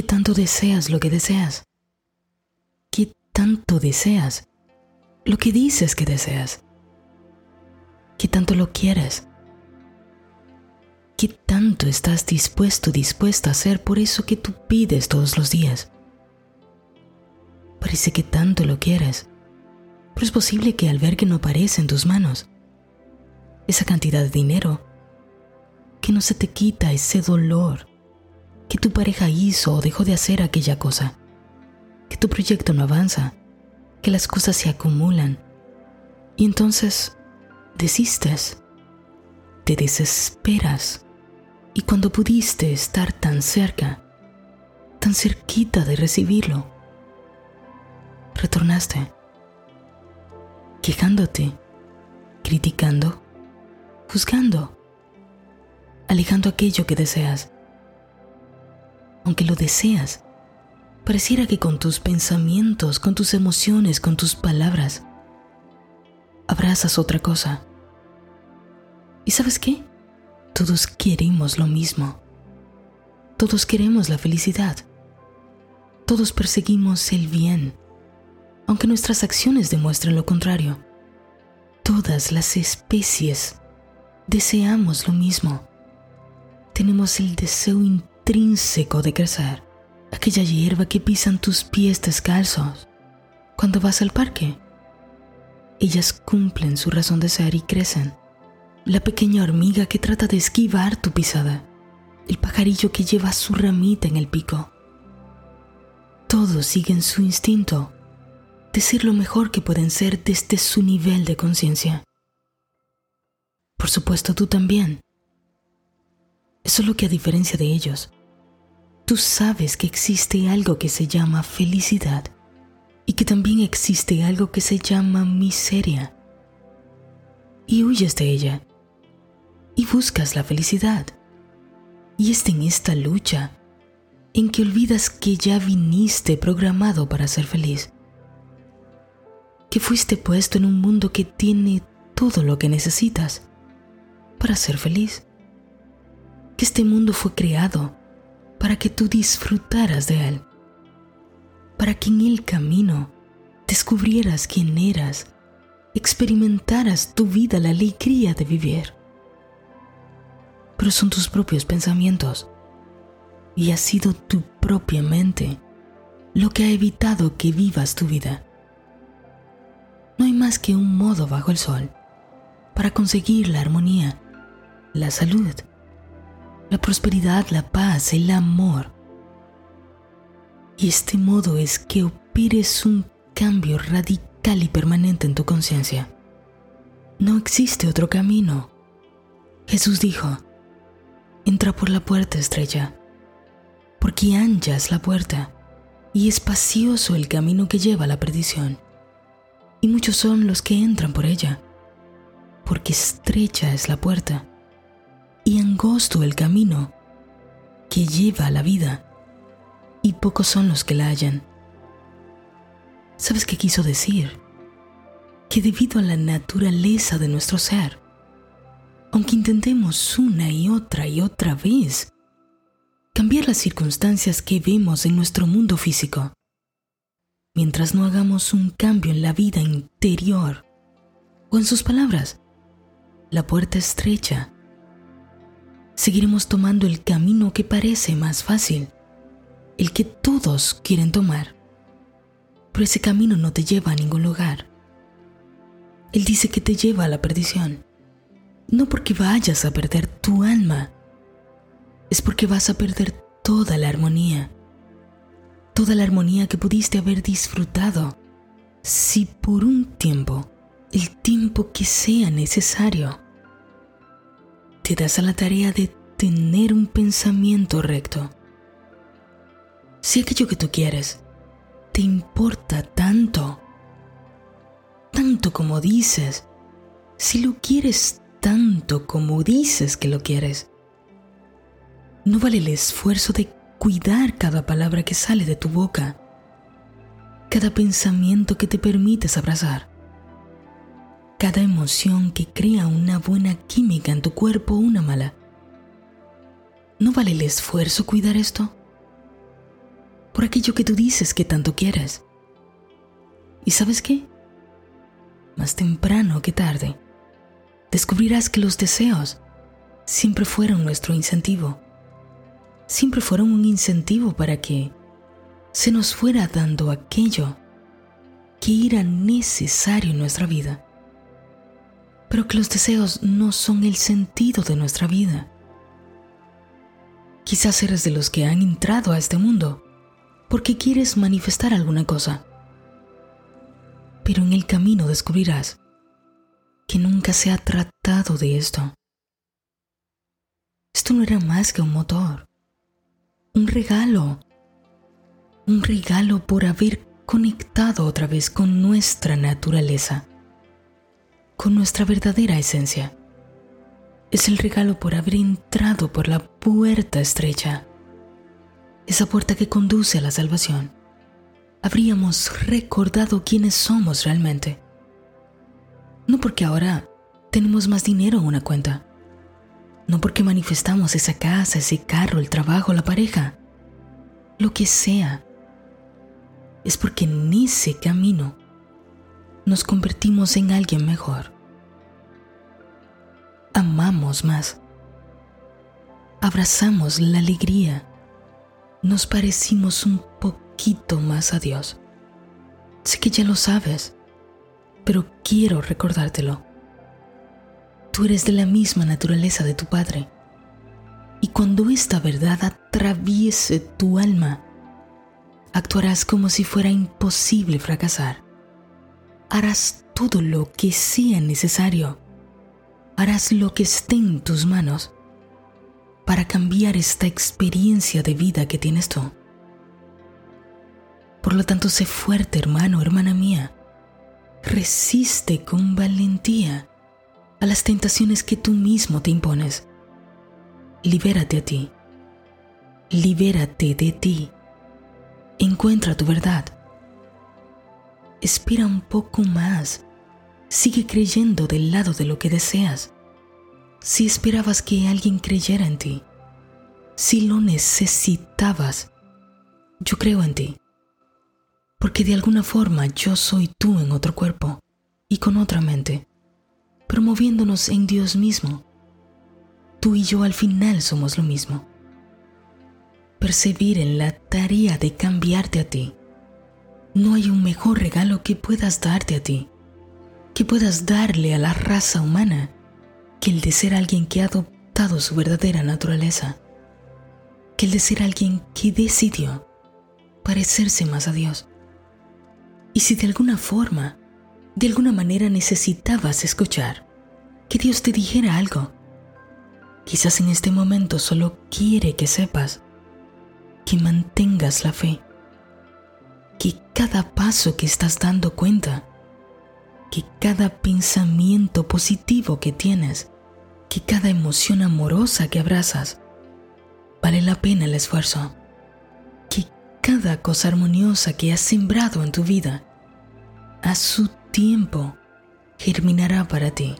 ¿Qué tanto deseas lo que deseas? ¿Qué tanto deseas lo que dices que deseas? ¿Qué tanto lo quieres? ¿Qué tanto estás dispuesto, dispuesta a hacer por eso que tú pides todos los días? Parece que tanto lo quieres, pero es posible que al ver que no aparece en tus manos esa cantidad de dinero, que no se te quita ese dolor que tu pareja hizo o dejó de hacer aquella cosa, que tu proyecto no avanza, que las cosas se acumulan y entonces desistes, te desesperas. Y cuando pudiste estar tan cerca, tan cerquita de recibirlo, retornaste, quejándote, criticando, juzgando, alejando aquello que deseas. Aunque lo deseas, pareciera que con tus pensamientos, con tus emociones, con tus palabras, abrazas otra cosa. ¿Y sabes qué? Todos queremos lo mismo. Todos queremos la felicidad. Todos perseguimos el bien, aunque nuestras acciones demuestren lo contrario. Todas las especies deseamos lo mismo. Tenemos el deseo intrínseco de crecer, aquella hierba que pisan tus pies descalzos cuando vas al parque. Ellas cumplen su razón de ser y crecen la pequeña hormiga que trata de esquivar tu pisada, el pajarillo que lleva su ramita en el pico. Todos siguen su instinto de ser lo mejor que pueden ser desde su nivel de conciencia. Por supuesto, tú también. Solo que a diferencia de ellos, tú sabes que existe algo que se llama felicidad y que también existe algo que se llama miseria. Y huyes de ella y buscas la felicidad. Y es en esta lucha en que olvidas que ya viniste programado para ser feliz. Que fuiste puesto en un mundo que tiene todo lo que necesitas para ser feliz. Que este mundo fue creado para que tú disfrutaras de él. Para que en el camino descubrieras quién eras, experimentaras tu vida, la alegría de vivir pero son tus propios pensamientos. Y ha sido tu propia mente lo que ha evitado que vivas tu vida. No hay más que un modo bajo el sol para conseguir la armonía, la salud, la prosperidad, la paz, el amor. Y este modo es que operes un cambio radical y permanente en tu conciencia. No existe otro camino. Jesús dijo, entra por la puerta estrecha, porque ancha es la puerta y espacioso el camino que lleva a la perdición, y muchos son los que entran por ella, porque estrecha es la puerta y angosto el camino que lleva a la vida, y pocos son los que la hallan. ¿Sabes qué quiso decir? Que debido a la naturaleza de nuestro ser, aunque intentemos una y otra y otra vez cambiar las circunstancias que vemos en nuestro mundo físico, mientras no hagamos un cambio en la vida interior, o en sus palabras, la puerta estrecha, seguiremos tomando el camino que parece más fácil, el que todos quieren tomar, pero ese camino no te lleva a ningún lugar. Él dice que te lleva a la perdición. No porque vayas a perder tu alma, es porque vas a perder toda la armonía, toda la armonía que pudiste haber disfrutado. Si por un tiempo, el tiempo que sea necesario, te das a la tarea de tener un pensamiento recto. Si aquello que tú quieres te importa tanto, tanto como dices, si lo quieres tanto como dices que lo quieres. No vale el esfuerzo de cuidar cada palabra que sale de tu boca, cada pensamiento que te permites abrazar, cada emoción que crea una buena química en tu cuerpo o una mala. ¿No vale el esfuerzo cuidar esto? por aquello que tú dices que tanto quieres. ¿Y sabes qué? Más temprano que tarde, descubrirás que los deseos siempre fueron nuestro incentivo. Siempre fueron un incentivo para que se nos fuera dando aquello que era necesario en nuestra vida. Pero que los deseos no son el sentido de nuestra vida. Quizás eres de los que han entrado a este mundo porque quieres manifestar alguna cosa. Pero en el camino descubrirás que nunca se ha tratado de esto. Esto no era más que un motor, un regalo, un regalo por haber conectado otra vez con nuestra naturaleza, con nuestra verdadera esencia. Es el regalo por haber entrado por la puerta estrecha, esa puerta que conduce a la salvación. Habríamos recordado quiénes somos realmente. No porque ahora tenemos más dinero en una cuenta, no porque manifestamos esa casa, ese carro, el trabajo, la pareja, lo que sea. Es porque en ese camino nos convertimos en alguien mejor. Amamos más. Abrazamos la alegría. Nos parecimos un poquito más a Dios. Sé que ya lo sabes, pero quiero recordártelo. Tú eres de la misma naturaleza de tu Padre. Y cuando esta verdad atraviese tu alma, actuarás como si fuera imposible fracasar. Harás todo lo que sea necesario. Harás lo que esté en tus manos para cambiar esta experiencia de vida que tienes tú. Por lo tanto, sé fuerte, hermano, hermana mía. Resiste con valentía a las tentaciones que tú mismo te impones. Libérate a ti. Libérate de ti. Encuentra tu verdad. Espera un poco más. Sigue creyendo del lado de lo que deseas. Si esperabas que alguien creyera en ti, si lo necesitabas, yo creo en ti. Porque de alguna forma yo soy tú en otro cuerpo y con otra mente promoviéndonos en Dios mismo. Tú y yo al final somos lo mismo. Percibir en la tarea de cambiarte a ti. No hay un mejor regalo que puedas darte a ti, que puedas darle a la raza humana, que el de ser alguien que ha adoptado su verdadera naturaleza, que el de ser alguien que decidió parecerse más a Dios. Y si de alguna forma de alguna manera necesitabas escuchar que Dios te dijera algo. Quizás en este momento solo quiere que sepas que mantengas la fe, que cada paso que estás dando cuenta, que cada pensamiento positivo que tienes, que cada emoción amorosa que abrazas, vale la pena el esfuerzo, que cada cosa armoniosa que has sembrado en tu vida, a su tiempo germinará para ti.